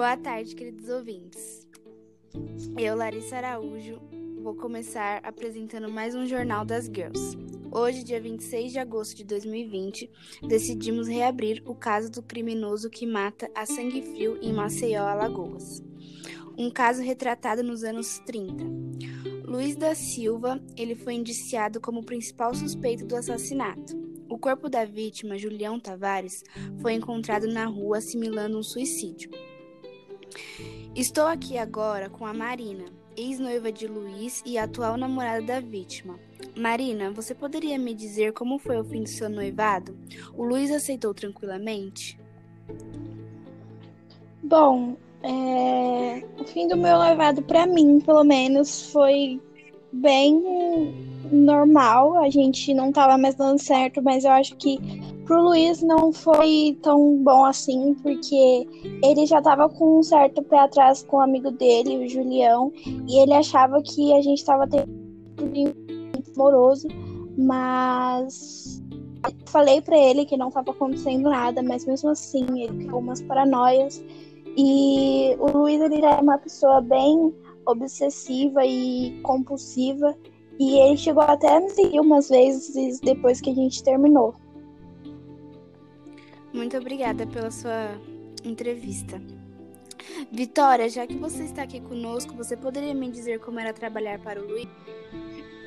Boa tarde, queridos ouvintes. Eu, Larissa Araújo, vou começar apresentando mais um Jornal das Girls. Hoje, dia 26 de agosto de 2020, decidimos reabrir o caso do criminoso que mata a sangue frio em Maceió, Alagoas. Um caso retratado nos anos 30. Luiz da Silva, ele foi indiciado como principal suspeito do assassinato. O corpo da vítima, Julião Tavares, foi encontrado na rua assimilando um suicídio. Estou aqui agora com a Marina, ex-noiva de Luiz e atual namorada da vítima. Marina, você poderia me dizer como foi o fim do seu noivado? O Luiz aceitou tranquilamente? Bom, é... o fim do meu noivado, para mim, pelo menos, foi bem normal. A gente não tava mais dando certo, mas eu acho que pro Luiz não foi tão bom assim, porque ele já tava com um certo pé atrás com o amigo dele, o Julião, e ele achava que a gente tava tendo um amoroso, mas falei para ele que não tava acontecendo nada, mas mesmo assim ele ficou umas paranoias. E o Luiz ele é uma pessoa bem obsessiva e compulsiva. E ele chegou até a me seguir umas vezes depois que a gente terminou. Muito obrigada pela sua entrevista. Vitória, já que você está aqui conosco, você poderia me dizer como era trabalhar para o Luiz?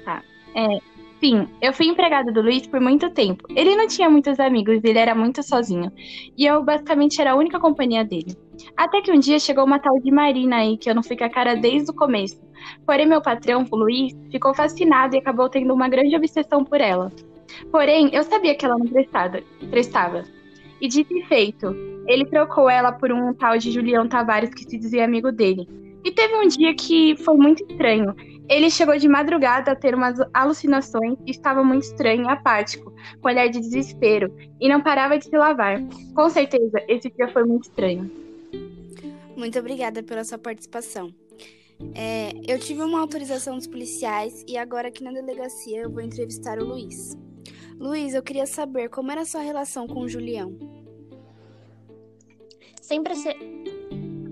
Tá. É, sim, eu fui empregada do Luiz por muito tempo. Ele não tinha muitos amigos, ele era muito sozinho. E eu basicamente era a única companhia dele. Até que um dia chegou uma tal de Marina aí, que eu não fui com a cara desde o começo. Porém, meu patrão, o Luiz, ficou fascinado e acabou tendo uma grande obsessão por ela. Porém, eu sabia que ela não prestava. prestava. E dito e feito, ele trocou ela por um tal de Julião Tavares que se dizia amigo dele. E teve um dia que foi muito estranho. Ele chegou de madrugada a ter umas alucinações e estava muito estranho apático, com olhar de desespero, e não parava de se lavar. Com certeza, esse dia foi muito estranho. Muito obrigada pela sua participação. É, eu tive uma autorização dos policiais e agora aqui na delegacia eu vou entrevistar o Luiz. Luiz, eu queria saber como era a sua relação com o Julião. Sempre, se...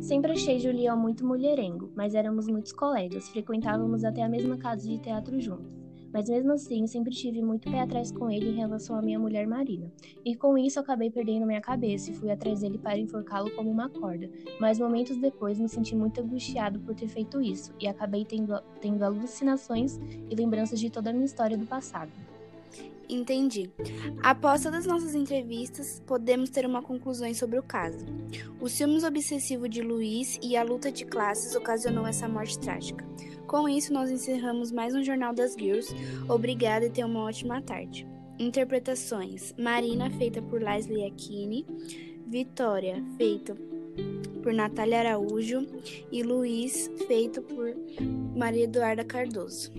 Sempre achei Julião muito mulherengo, mas éramos muitos colegas, frequentávamos até a mesma casa de teatro juntos. Mas mesmo assim, sempre tive muito pé atrás com ele em relação à minha mulher Marina. E com isso acabei perdendo minha cabeça e fui atrás dele para enforcá-lo como uma corda. Mas momentos depois me senti muito angustiado por ter feito isso e acabei tendo, tendo alucinações e lembranças de toda a minha história do passado. Entendi. Após todas as nossas entrevistas, podemos ter uma conclusão sobre o caso. O ciúmes obsessivo de Luiz e a luta de classes ocasionou essa morte trágica. Com isso, nós encerramos mais um Jornal das Girls. Obrigada e tenha uma ótima tarde. Interpretações: Marina, feita por Leslie Aquini, Vitória, feita por Natália Araújo e Luiz, feito por Maria Eduarda Cardoso.